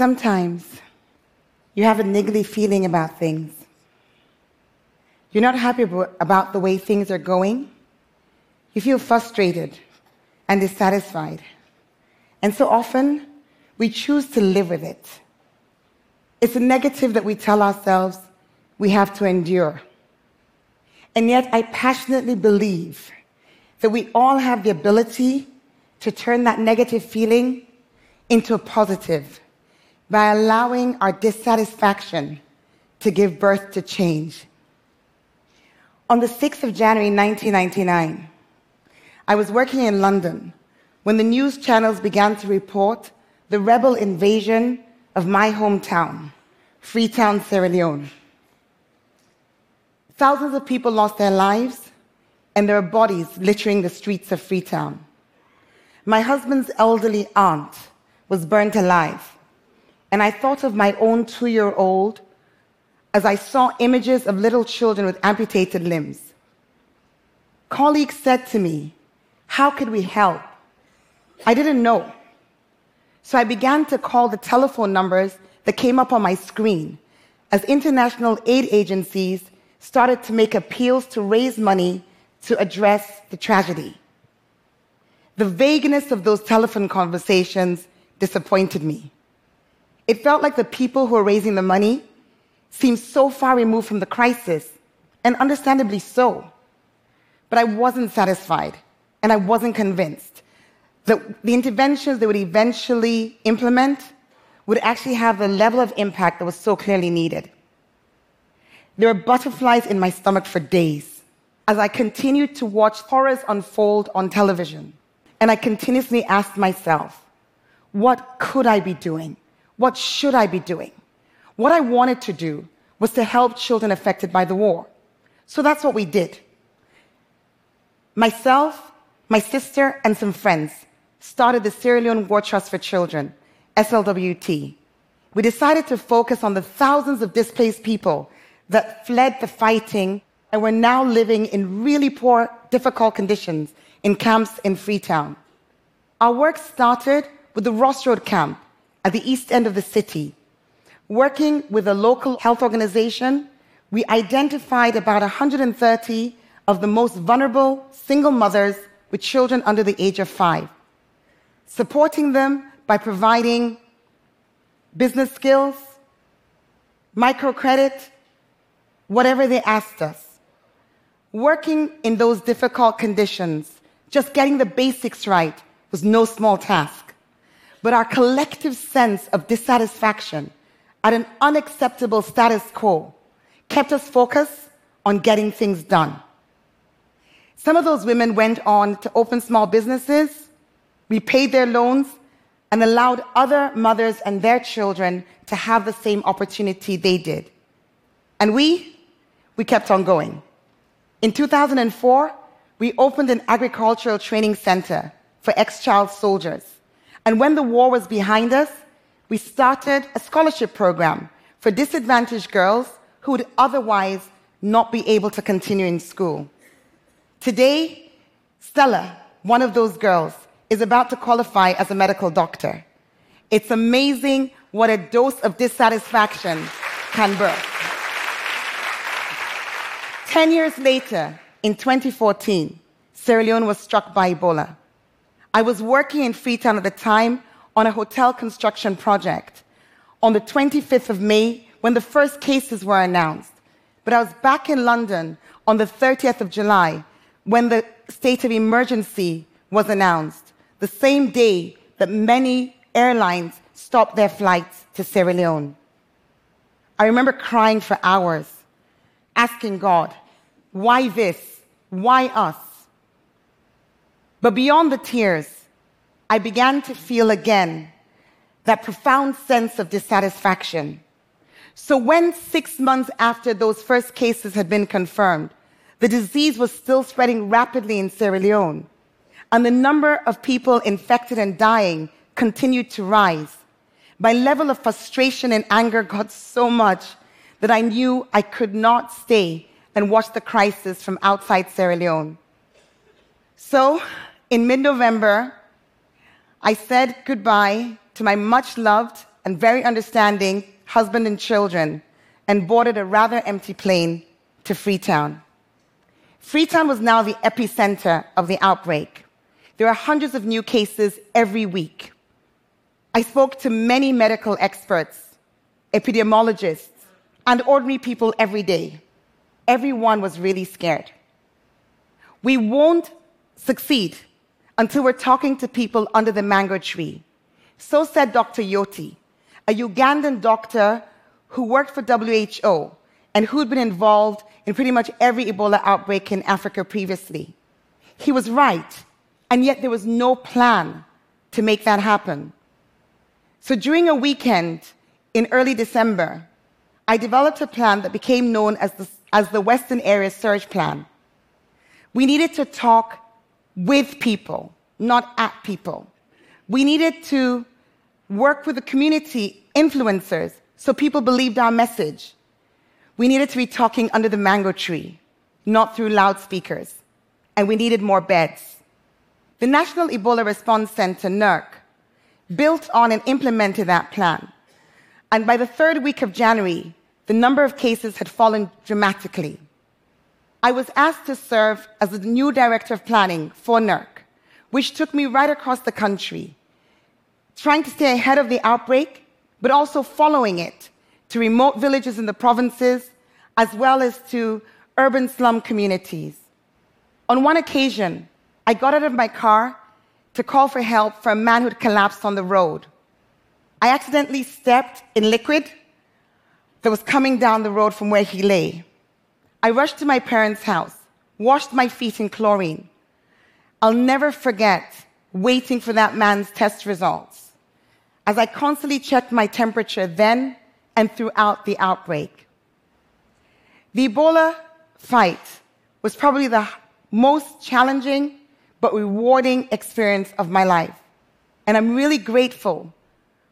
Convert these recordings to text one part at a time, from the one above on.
Sometimes you have a niggly feeling about things. You're not happy about the way things are going. You feel frustrated and dissatisfied. And so often, we choose to live with it. It's a negative that we tell ourselves we have to endure. And yet, I passionately believe that we all have the ability to turn that negative feeling into a positive by allowing our dissatisfaction to give birth to change. On the 6th of January 1999, I was working in London when the news channels began to report the rebel invasion of my hometown, Freetown, Sierra Leone. Thousands of people lost their lives, and there were bodies littering the streets of Freetown. My husband's elderly aunt was burnt alive, and I thought of my own two year old as I saw images of little children with amputated limbs. Colleagues said to me, How could we help? I didn't know. So I began to call the telephone numbers that came up on my screen as international aid agencies started to make appeals to raise money to address the tragedy. The vagueness of those telephone conversations disappointed me. It felt like the people who were raising the money seemed so far removed from the crisis, and understandably so. But I wasn't satisfied, and I wasn't convinced that the interventions they would eventually implement would actually have the level of impact that was so clearly needed. There were butterflies in my stomach for days as I continued to watch horrors unfold on television. And I continuously asked myself, what could I be doing? What should I be doing? What I wanted to do was to help children affected by the war. So that's what we did. Myself, my sister, and some friends started the Sierra Leone War Trust for Children, SLWT. We decided to focus on the thousands of displaced people that fled the fighting and were now living in really poor, difficult conditions in camps in Freetown. Our work started with the Ross Road camp at the east end of the city. Working with a local health organization, we identified about 130 of the most vulnerable single mothers with children under the age of five, supporting them by providing business skills, microcredit, whatever they asked us. Working in those difficult conditions, just getting the basics right, was no small task. But our collective sense of dissatisfaction at an unacceptable status quo kept us focused on getting things done. Some of those women went on to open small businesses, repaid their loans, and allowed other mothers and their children to have the same opportunity they did. And we, we kept on going. In 2004, we opened an agricultural training center for ex child soldiers. And when the war was behind us, we started a scholarship program for disadvantaged girls who would otherwise not be able to continue in school. Today, Stella, one of those girls, is about to qualify as a medical doctor. It's amazing what a dose of dissatisfaction can birth. Ten years later, in 2014, Sierra Leone was struck by Ebola. I was working in Freetown at the time on a hotel construction project on the 25th of May when the first cases were announced. But I was back in London on the 30th of July when the state of emergency was announced, the same day that many airlines stopped their flights to Sierra Leone. I remember crying for hours, asking God, why this? Why us? But beyond the tears, I began to feel again that profound sense of dissatisfaction. So when six months after those first cases had been confirmed, the disease was still spreading rapidly in Sierra Leone, and the number of people infected and dying continued to rise. My level of frustration and anger got so much that I knew I could not stay and watch the crisis from outside Sierra Leone. So, in mid November, I said goodbye to my much loved and very understanding husband and children and boarded a rather empty plane to Freetown. Freetown was now the epicenter of the outbreak. There are hundreds of new cases every week. I spoke to many medical experts, epidemiologists, and ordinary people every day. Everyone was really scared. We won't succeed until we're talking to people under the mango tree. So said Dr. Yoti, a Ugandan doctor who worked for WHO and who'd been involved in pretty much every Ebola outbreak in Africa previously. He was right, and yet there was no plan to make that happen. So during a weekend in early December, I developed a plan that became known as the, as the Western Area Surge Plan. We needed to talk with people, not at people. We needed to work with the community influencers so people believed our message. We needed to be talking under the mango tree, not through loudspeakers. And we needed more beds. The National Ebola Response Center, NERC, built on and implemented that plan. And by the third week of January, the number of cases had fallen dramatically. I was asked to serve as the new director of planning for NERC, which took me right across the country, trying to stay ahead of the outbreak but also following it to remote villages in the provinces, as well as to urban slum communities. On one occasion, I got out of my car to call for help for a man who'd collapsed on the road. I accidentally stepped in liquid that was coming down the road from where he lay. I rushed to my parents' house, washed my feet in chlorine. I'll never forget waiting for that man's test results as I constantly checked my temperature then and throughout the outbreak. The Ebola fight was probably the most challenging but rewarding experience of my life. And I'm really grateful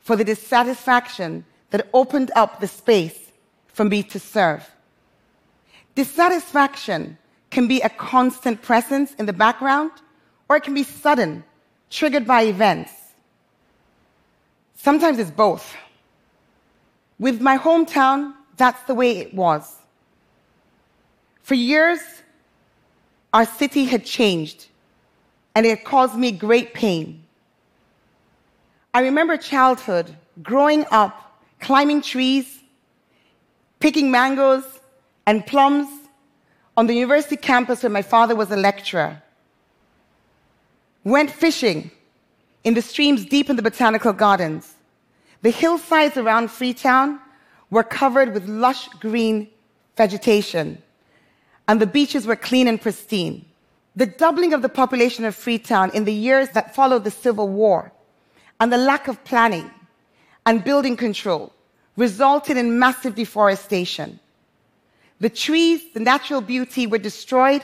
for the dissatisfaction that opened up the space for me to serve. Dissatisfaction can be a constant presence in the background, or it can be sudden, triggered by events. Sometimes it's both. With my hometown, that's the way it was. For years, our city had changed, and it caused me great pain. I remember childhood, growing up, climbing trees, picking mangoes and plums on the university campus where my father was a lecturer. Went fishing in the streams deep in the botanical gardens. The hillsides around Freetown were covered with lush green vegetation, and the beaches were clean and pristine. The doubling of the population of Freetown in the years that followed the Civil War and the lack of planning and building control resulted in massive deforestation. The trees, the natural beauty were destroyed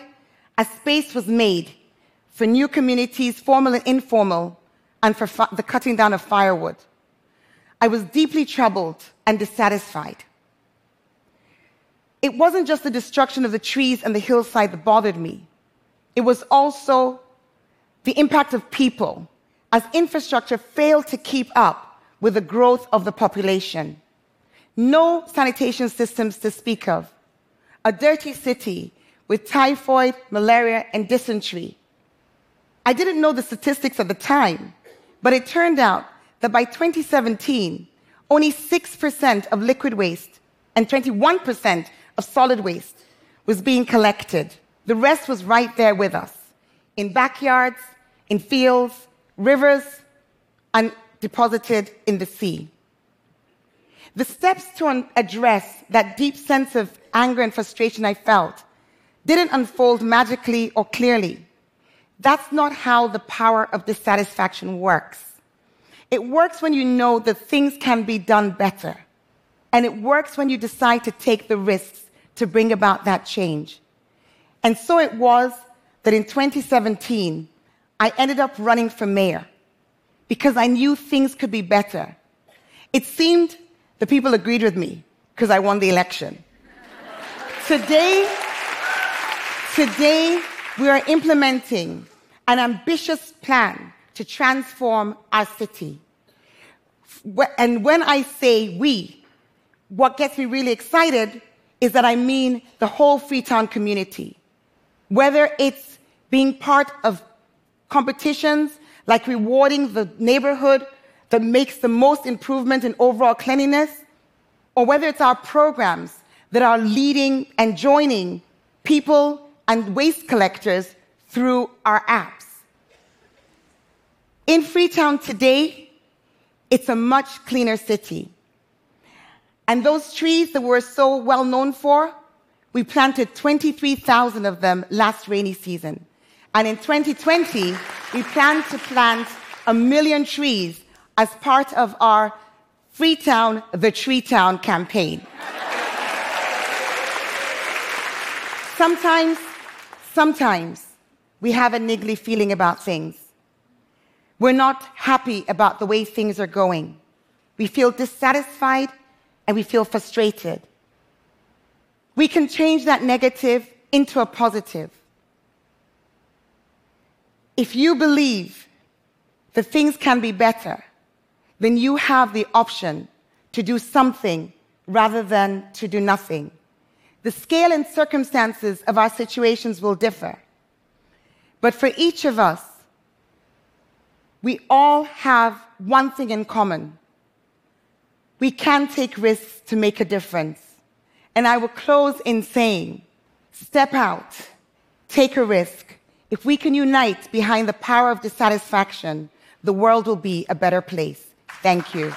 as space was made for new communities, formal and informal, and for the cutting down of firewood. I was deeply troubled and dissatisfied. It wasn't just the destruction of the trees and the hillside that bothered me. It was also the impact of people as infrastructure failed to keep up with the growth of the population. No sanitation systems to speak of. A dirty city with typhoid, malaria, and dysentery. I didn't know the statistics at the time, but it turned out that by 2017, only 6% of liquid waste and 21% of solid waste was being collected. The rest was right there with us in backyards, in fields, rivers, and deposited in the sea. The steps to address that deep sense of anger and frustration I felt didn't unfold magically or clearly. That's not how the power of dissatisfaction works. It works when you know that things can be done better. And it works when you decide to take the risks to bring about that change. And so it was that in 2017, I ended up running for mayor because I knew things could be better. It seemed the people agreed with me because I won the election. today, today, we are implementing an ambitious plan to transform our city And when I say we, what gets me really excited is that I mean the whole Freetown community. Whether it's being part of competitions like rewarding the neighborhood that makes the most improvement in overall cleanliness, or whether it's our programs that are leading and joining people and waste collectors through our apps. In Freetown today, it's a much cleaner city. And those trees that we're so well known for, we planted 23,000 of them last rainy season. And in 2020, we plan to plant a million trees as part of our Freetown, the Tree Town campaign. sometimes, sometimes we have a niggly feeling about things. We're not happy about the way things are going. We feel dissatisfied and we feel frustrated. We can change that negative into a positive. If you believe that things can be better, then you have the option to do something rather than to do nothing. The scale and circumstances of our situations will differ. But for each of us, we all have one thing in common. We can take risks to make a difference. And I will close in saying, step out, take a risk. If we can unite behind the power of dissatisfaction, the world will be a better place. Thank you.